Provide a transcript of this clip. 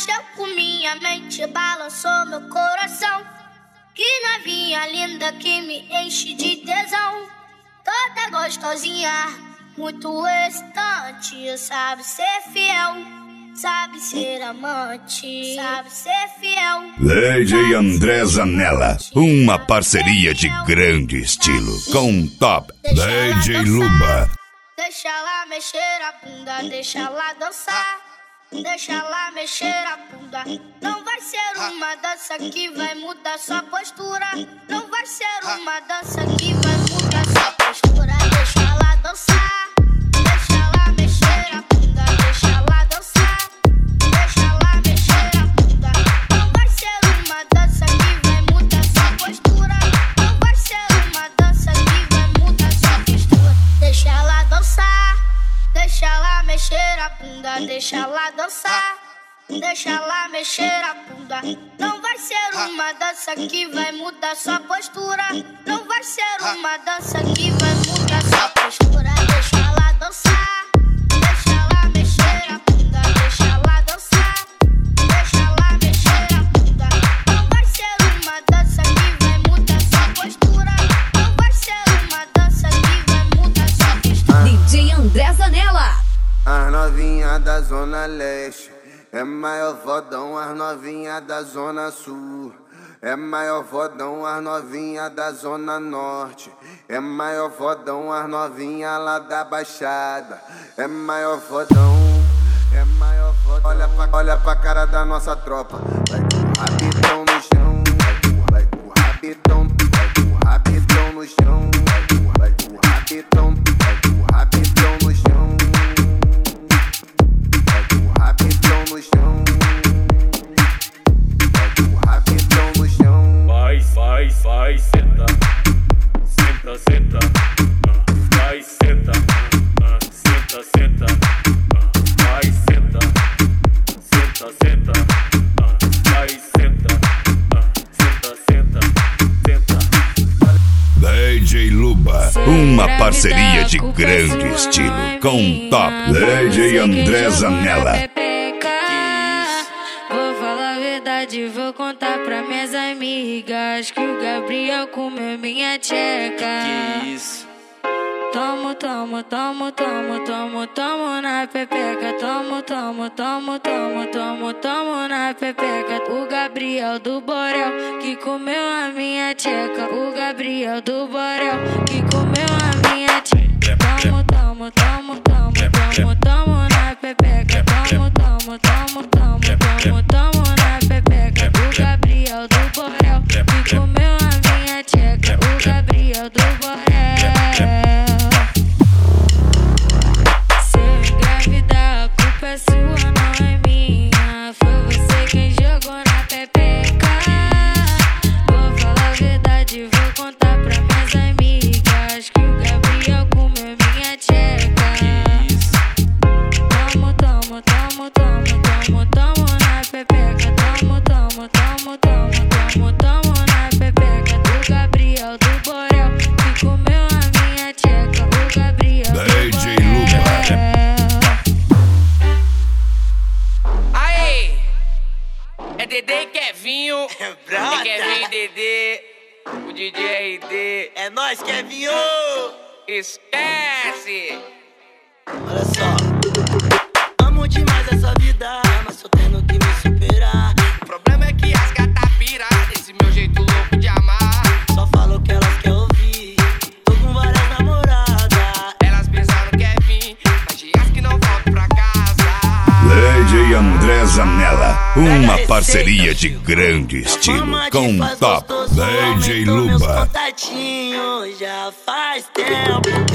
mexeu com minha mente, balançou meu coração. Que novinha linda que me enche de tesão. Toda gostosinha, muito excitante. Sabe ser fiel, sabe ser amante, sabe ser fiel. Lady André Zanella, uma parceria de grande estilo com Top Lady Luba. Deixa ela mexer a bunda, deixa ela dançar. Deixa ela mexer a bunda. Não vai ser uma dança que vai mudar sua postura. Não vai ser uma dança que vai bunda, deixa ela dançar. Deixa ela mexer a bunda. Não vai ser uma dança que vai mudar sua postura. Não vai ser uma dança que vai mudar sua postura. Deixa ela dançar. Novinha da Zona Leste é maior fodão, as novinha da Zona Sul. É maior fodão, as novinha da Zona Norte. É maior fodão, as novinha lá da Baixada. É maior fodão, é maior fodão. Olha pra, olha pra cara da nossa tropa. Vai Lady Luba, uma parceria de grande estilo com Top Lady André Zanella. Vou falar a verdade, vou contar pra minhas amigas que o Gabriel comeu minha tcheca. Isso. Tomo, tomo, tomo, tomo, tomo, tomo na pepeca. Tomo, tomo, tomo, tomo, tomo, tomo na pepeca. O Gabriel do Borel que comeu a minha tcheca. O Gabriel do Borel que comeu a minha tcheca. Tomo, tomo, tomo, tomo, tomo, tomo Dedê e Kevinho. brota. É Kevin e Dedê. O DJ RD. É nóis, Kevinho! Esquece! André Zanella, uma parceria de grande estilo. com Top Lady Luba. Já faz tempo